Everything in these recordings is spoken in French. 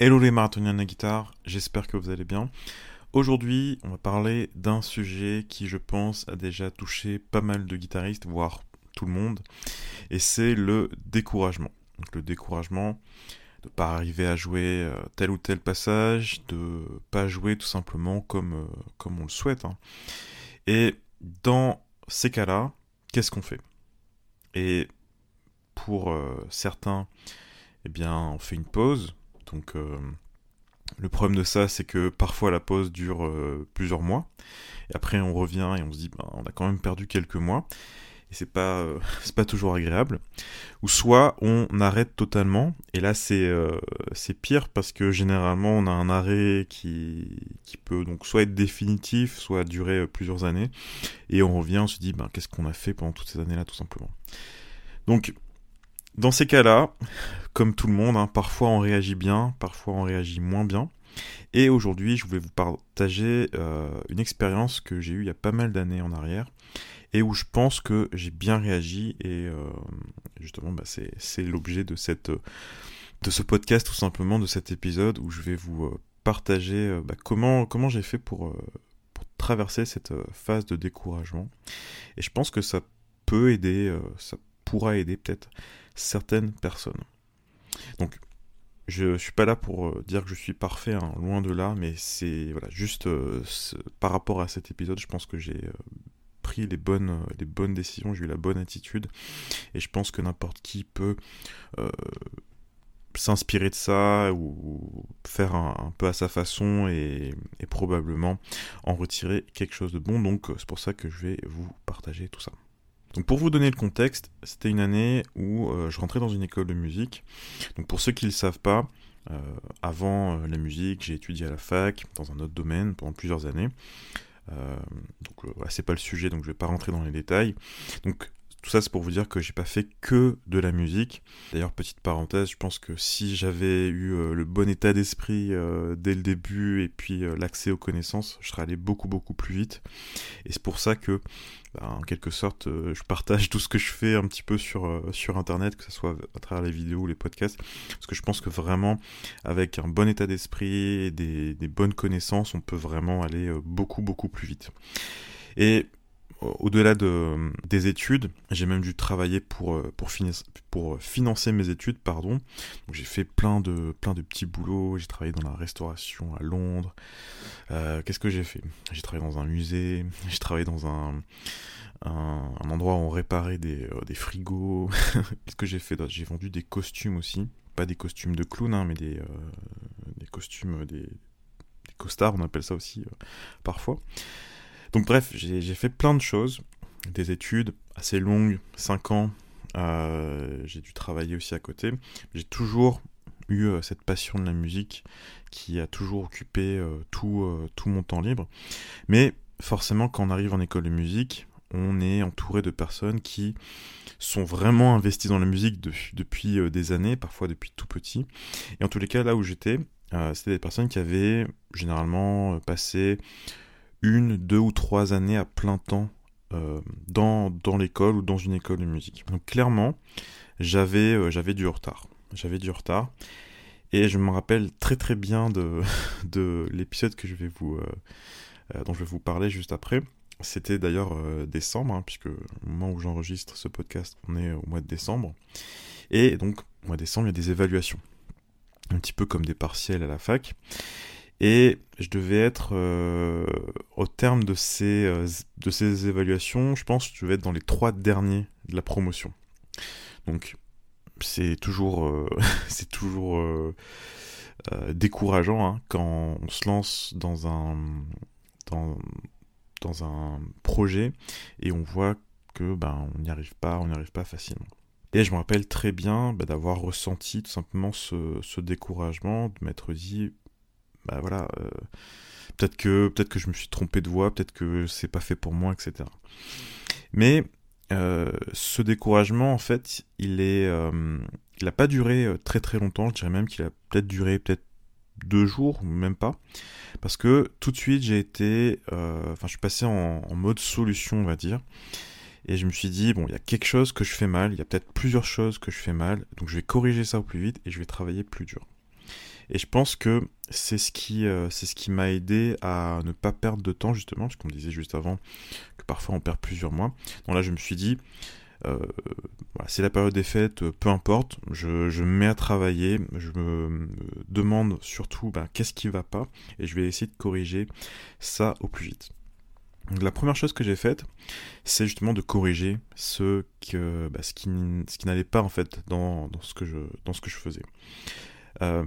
Hello les marathoniens de la guitare, j'espère que vous allez bien. Aujourd'hui, on va parler d'un sujet qui, je pense, a déjà touché pas mal de guitaristes, voire tout le monde, et c'est le découragement. Donc, le découragement de pas arriver à jouer euh, tel ou tel passage, de pas jouer tout simplement comme, euh, comme on le souhaite. hein. Et dans ces cas-là, qu'est-ce qu'on fait? Et pour euh, certains, eh bien, on fait une pause. Donc, euh, le problème de ça, c'est que parfois la pause dure euh, plusieurs mois. Et après, on revient et on se dit, ben, on a quand même perdu quelques mois. Et c'est pas, euh, c'est pas toujours agréable. Ou soit on arrête totalement. Et là, c'est, euh, pire parce que généralement, on a un arrêt qui, peut donc soit être définitif, soit durer plusieurs années. Et on revient, on se dit, ben, qu'est-ce qu'on a fait pendant toutes ces années-là, tout simplement. Donc, dans ces cas-là, comme tout le monde, hein, parfois on réagit bien, parfois on réagit moins bien. Et aujourd'hui, je voulais vous partager euh, une expérience que j'ai eue il y a pas mal d'années en arrière et où je pense que j'ai bien réagi et euh, justement bah, c'est, l'objet de, ce podcast tout simplement, de cet épisode où je vais vous euh, partager bah, comment, j'ai fait pour, traverser cette phase de découragement. Et je pense que ça peut aider, pourra aider peut-être certaines personnes. Donc, je, je suis pas là pour euh, dire que je suis parfait, hein, loin de là, mais c'est voilà, juste euh, par rapport à cet épisode, je pense que j'ai euh, pris les bonnes, décisions, j'ai eu la bonne attitude, et je pense que n'importe qui peut s'inspirer de ça ou faire un, peu à sa façon et, probablement en retirer quelque chose de bon. Donc c'est pour ça que je vais vous partager tout ça. Donc pour vous donner le contexte, c'était une année où euh, je rentrais dans une école de musique. Donc pour ceux qui ne le savent pas, euh, avant euh, la musique, j'ai étudié à la fac dans un autre domaine pendant plusieurs années. Donc c'est pas le sujet, donc je vais pas rentrer dans les détails. Donc tout ça c'est pour vous dire que j'ai pas fait que de la musique. D'ailleurs petite parenthèse, je pense que si j'avais eu euh, le bon état d'esprit euh, dès le début et puis euh, l'accès aux connaissances, je serais allé beaucoup beaucoup plus vite. Et c'est pour ça que bah, en quelque sorte, je partage tout ce que je fais un petit peu sur, sur Internet, que ce soit à travers les vidéos ou les podcasts, parce que je pense que vraiment, avec un bon état d'esprit et des, des bonnes connaissances, on peut vraiment aller beaucoup, beaucoup plus vite. Et au-delà de, des études, j'ai même dû travailler pour, euh, pour, financer mes études, pardon. J'ai fait plein de, plein de petits boulots, j'ai travaillé dans la restauration à Londres. Euh, Qu'est-ce que j'ai fait? J'ai travaillé dans un musée, j'ai travaillé dans un, endroit où on réparait des, euh, des frigos. Qu'est-ce que j'ai fait J'ai vendu des costumes aussi. Pas des costumes de clown, hein, mais des, euh, des costumes, euh, des, des costards, on appelle ça aussi euh, parfois. Donc bref, j'ai fait plein de choses. Des études assez longues, 5 ans. Euh, j'ai dû travailler aussi à côté. J'ai toujours eu euh, cette passion de la musique qui a toujours occupé euh, tout, mon temps libre. Mais forcément, quand on arrive en école de musique, on est entouré de personnes qui sont vraiment investies dans la musique de- depuis des années, parfois depuis tout petit. Et en tous les cas, là où j'étais, c'était des personnes qui avaient généralement passé une, deux ou trois années à plein temps euh, dans, dans l'école ou dans une école de musique. Donc clairement, j'avais euh, j'avais du retard. J'avais du retard. Et je me rappelle très très bien de, de l'épisode que je vais vous, euh, dont je vais vous parler juste après. C'était d'ailleurs décembre, hein, puisque au moment où j'enregistre ce podcast, on est au mois de décembre. Et donc, au mois de décembre, il y a des évaluations. Un petit peu comme des partiels à la fac. Et je devais être, euh, au terme de ces, euh, de ces évaluations, je pense que je devais être dans les trois derniers de la promotion. Donc, c'est toujours, euh, c'est toujours décourageant hein, quand on se lance dans un, dans, dans un projet et on voit que ben, on n'y arrive pas, on n'y arrive pas facilement. Et je me rappelle très bien bah, d'avoir ressenti tout simplement ce, ce découragement, de m'être dit, bah voilà, euh, peut-être que, je me suis trompé de voie, peut-être que c'est pas fait pour moi, etc. Mais euh, ce découragement, en fait, il est, euh, n'a pas duré euh, très très longtemps. Je dirais même qu'il a peut-être duré peut-être deux jours, ou même pas, parce que tout de suite j'ai été, euh, enfin, je suis passé en mode solution, on va dire. Et je me suis dit, bon, il y a quelque chose que je fais mal, il y a peut-être plusieurs choses que je fais mal, donc je vais corriger ça au plus vite et je vais travailler plus dur. Et je pense que c'est ce qui, euh, qui m'a aidé à ne pas perdre de temps, justement, parce qu'on me disait juste avant que parfois on perd plusieurs mois. Donc là, je me suis dit, euh, c'est la période des fêtes, peu importe, je, me mets à travailler, je me demande surtout bah, qu'est-ce qui va pas, et je vais essayer de corriger ça au plus vite. Donc la première chose que j'ai faite, c'est justement de corriger ce, que, bah, ce qui, ce qui n'allait pas en fait dans, dans, ce que je, dans ce que je faisais. Euh,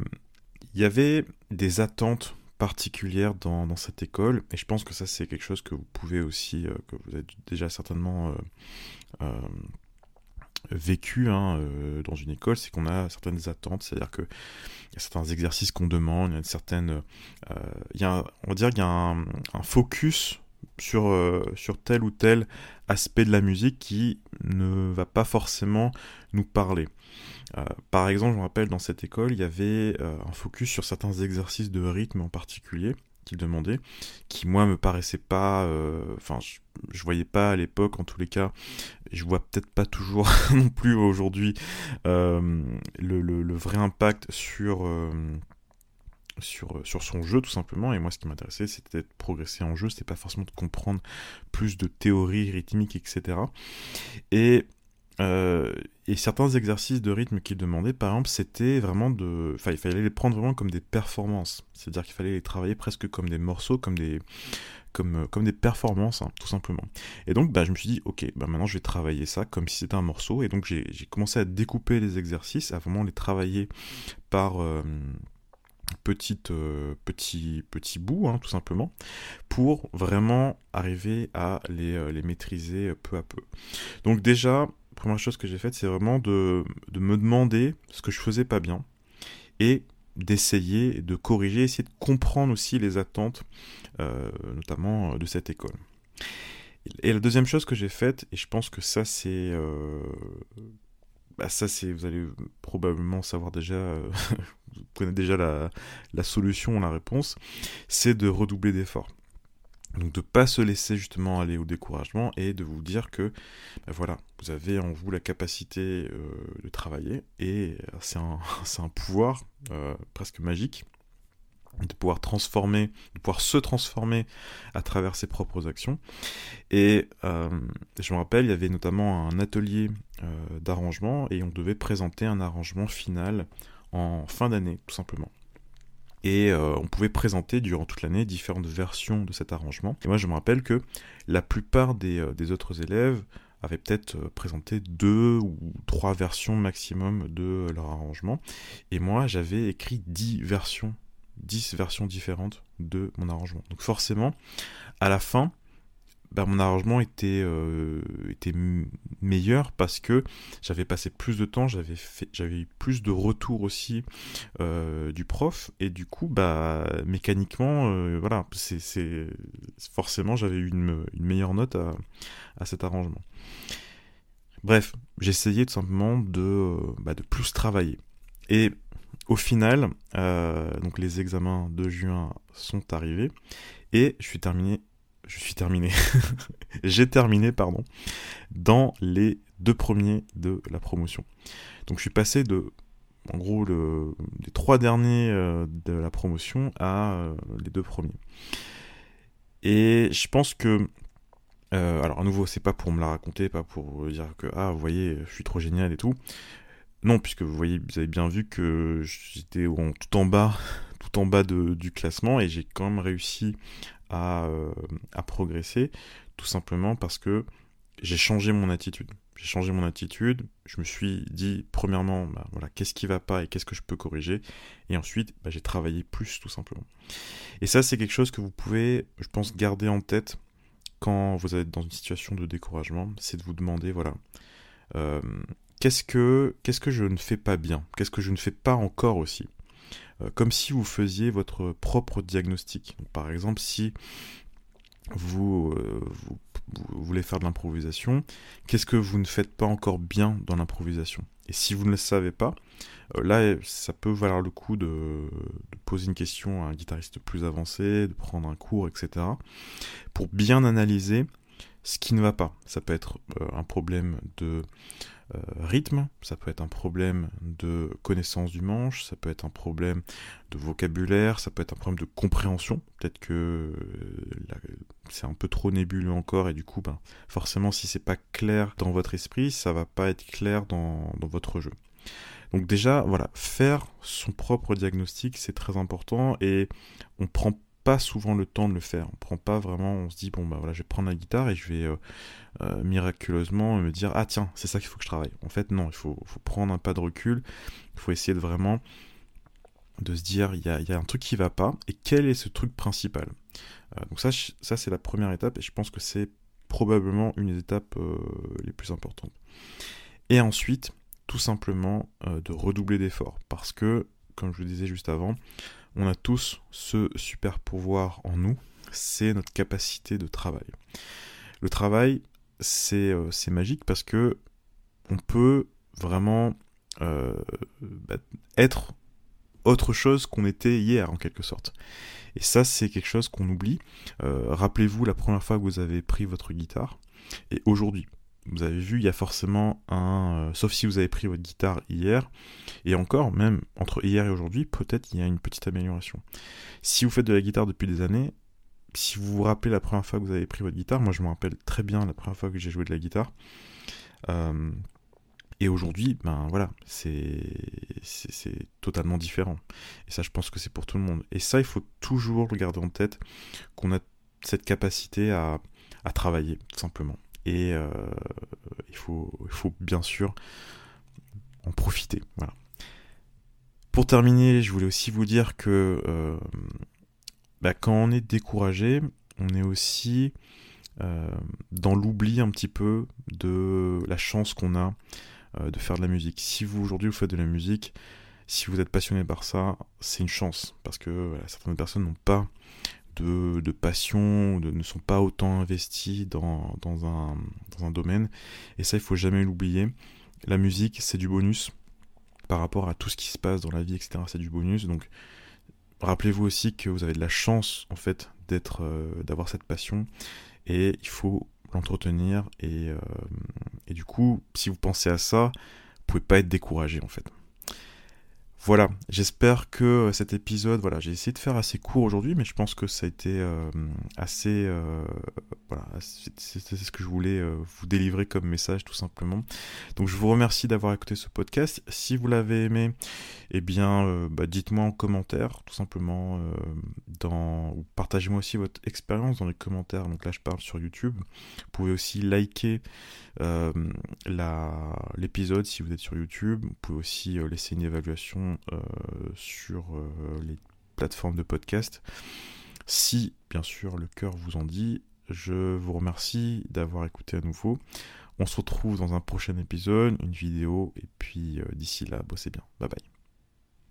il y avait des attentes particulières dans, cette école, et je pense que ça c'est quelque chose que vous pouvez aussi, euh, que vous avez déjà certainement euh, euh vécu hein, dans une école, c'est qu'on a certaines attentes, c'est-à-dire que il y a certains exercices qu'on demande, il y a une certaine, il y a, on va dire qu'il y a un focus sur, euh, sur tel ou tel aspect de la musique qui ne va pas forcément nous parler. Euh, par exemple, je me rappelle dans cette école, il y avait euh, un focus sur certains exercices de rythme en particulier qu'il demandait, qui moi me paraissait pas, enfin je, voyais pas à l'époque en tous les cas, je vois peut-être pas toujours non plus aujourd'hui le, vrai impact sur sur, euh, sur son jeu tout simplement et moi ce qui m'intéressait c'était de progresser en jeu c'était pas forcément de comprendre plus de théorie rythmique etc et euh, et certains exercices de rythme qu'il demandait, par exemple, c'était vraiment de. Enfin, il fallait les prendre vraiment comme des performances. C'est-à-dire qu'il fallait les travailler presque comme des morceaux, comme des, comme, euh, des performances, hein, tout simplement. Et donc, bah, je me suis dit, ok, bah, maintenant je vais travailler ça comme si c'était un morceau. Et donc, j'ai commencé à découper les exercices, à vraiment les travailler par petite, euh, petit, petit bout, hein, tout simplement, pour vraiment arriver à les, euh, les, maîtriser peu à peu. Donc déjà, première chose que j'ai faite, c'est vraiment de, de, me demander ce que je faisais pas bien et d'essayer de corriger, essayer de comprendre aussi les attentes, euh, notamment de cette école. Et la deuxième chose que j'ai faite, et je pense que ça c'est bah ça c'est vous allez probablement savoir déjà vous connaissez déjà la, solution, la réponse, c'est de redoubler d'efforts. Donc de pas se laisser justement aller au découragement et de vous dire que ben voilà, vous avez en vous la capacité euh, de travailler et c'est un, un, pouvoir euh, presque magique de pouvoir transformer, de pouvoir se transformer à travers ses propres actions. Et euh, je me rappelle, il y avait notamment un atelier euh, d'arrangement et on devait présenter un arrangement final en fin d'année, tout simplement. Et euh, on pouvait présenter durant toute l'année différentes versions de cet arrangement. Et moi, je me rappelle que la plupart des, euh, des autres élèves avaient peut-être euh, présenté deux ou trois versions maximum de leur arrangement. Et moi, j'avais écrit dix versions, dix versions différentes de mon arrangement. Donc forcément, à la fin, bah, mon arrangement était, euh, était meilleur parce que j'avais passé plus de temps, j'avais eu plus de retours aussi euh, du prof et du coup bah mécaniquement euh, voilà forcément j'avais eu une, une, meilleure note à, à cet arrangement. Bref, j'essayais tout simplement de, bah, de plus travailler et au final, donc les examens de juin sont arrivés et je suis terminé je suis terminé. J'ai terminé, pardon, dans les deux premiers de la promotion. Donc je suis passé de, en gros, le, les trois derniers euh, de la promotion à euh, les deux premiers. Et je pense que, euh, alors à nouveau, c'est pas pour me la raconter, pas pour dire que, ah, vous voyez, je suis trop génial et tout. Non, puisque vous voyez, vous avez bien vu que j'étais tout en bas, tout en bas de, du classement et j'ai quand même réussi euh, à, progresser, tout simplement parce que j'ai changé mon attitude. J'ai changé mon attitude, je me suis dit, premièrement, bah, voilà, qu'est-ce qui va pas et qu'est-ce que je peux corriger, et ensuite, bah, j'ai travaillé plus, tout simplement. Et ça, c'est quelque chose que vous pouvez, je pense, garder en tête quand vous êtes dans une situation de découragement, c'est de vous demander, voilà, euh, qu'est-ce que, qu'est-ce que je ne fais pas bien, qu'est-ce que je ne fais pas encore aussi? Euh, comme si vous faisiez votre propre diagnostic. par exemple, si vous, euh, vous, voulez faire de l'improvisation, qu'est-ce que vous ne faites pas encore bien dans l'improvisation? Et si vous ne le savez pas, euh, là, ça peut valoir le coup de, poser une question à un guitariste plus avancé, de prendre un cours, etc., pour bien analyser ce qui ne va pas. Ça peut être un problème de rythme, ça peut être un problème de connaissance du manche, ça peut être un problème de vocabulaire, ça peut être un problème de compréhension. Peut-être que c'est un peu trop nébuleux encore et du coup, ben, forcément, si c'est pas clair dans votre esprit, ça va pas être clair dans, dans votre jeu. Donc déjà, voilà, faire son propre diagnostic, c'est très important et on prend pas souvent le temps de le faire. On prend pas vraiment, on se dit bon bah voilà, je vais prendre la guitare et je vais euh, euh, miraculeusement me dire ah tiens, c'est ça qu'il faut que je travaille. En fait non, il faut, prendre un pas de recul, il faut essayer de vraiment de se dire il y a, un truc qui va pas et quel est ce truc principal? Euh, donc ça, ça c'est la première étape et je pense que c'est probablement une des étapes les plus importantes. Et ensuite, tout simplement de redoubler d'efforts parce que, comme je vous disais juste avant, on a tous ce super pouvoir en nous, c'est notre capacité de travail. Le travail, c'est euh, magique parce que on peut vraiment euh, bah, être autre chose qu'on était hier en quelque sorte. Et ça, c'est quelque chose qu'on oublie. Euh, rappelez-vous la première fois que vous avez pris votre guitare et aujourd'hui vous avez vu, il y a forcément un... Euh, sauf si vous avez pris votre guitare hier, et encore, même entre hier et aujourd'hui, peut-être il y a une petite amélioration. Si vous faites de la guitare depuis des années, si vous vous rappelez la première fois que vous avez pris votre guitare, moi je me rappelle très bien la première fois que j'ai joué de la guitare, euh, et aujourd'hui, ben voilà, c'est totalement différent. Et ça, je pense que c'est pour tout le monde. Et ça, il faut toujours le garder en tête, qu'on a cette capacité à, à travailler, tout simplement et euh, il, faut, il faut bien sûr en profiter. Voilà. Pour terminer, je voulais aussi vous dire que euh, bah, quand on est découragé, on est aussi euh, dans l'oubli un petit peu de la chance qu'on a de faire de la musique. Si vous aujourd'hui vous faites de la musique, si vous êtes passionné par ça, c'est une chance parce que certaines personnes n'ont pas de, passion, ne sont pas autant investis dans, dans, un, dans un domaine. Et ça, il faut jamais l'oublier. La musique, c'est du bonus par rapport à tout ce qui se passe dans la vie, etc. C'est du bonus. Donc, rappelez-vous aussi que vous avez de la chance, en fait, d'être, euh, d'avoir cette passion. Et il faut l'entretenir. Et, euh, et du coup, si vous pensez à ça, vous pouvez pas être découragé, en fait. Voilà, j'espère que euh, cet épisode, voilà, j'ai essayé de faire assez court aujourd'hui, mais je pense que ça a été euh, assez, euh, voilà, c'est ce que je voulais vous délivrer comme message tout simplement. Donc je vous remercie d'avoir écouté ce podcast. Si vous l'avez aimé, eh bien, bah, dites-moi en commentaire, tout simplement, dans, ou partagez-moi aussi votre expérience dans les commentaires. Donc là, je parle sur YouTube. Vous pouvez aussi liker l'épisode si vous êtes sur YouTube. Vous pouvez aussi laisser une évaluation euh, sur euh, les plateformes de podcast. Si, bien sûr, le cœur vous en dit, je vous remercie d'avoir écouté à nouveau. On se retrouve dans un prochain épisode, une vidéo, et puis euh, d'ici là, bossez bien. Bye bye.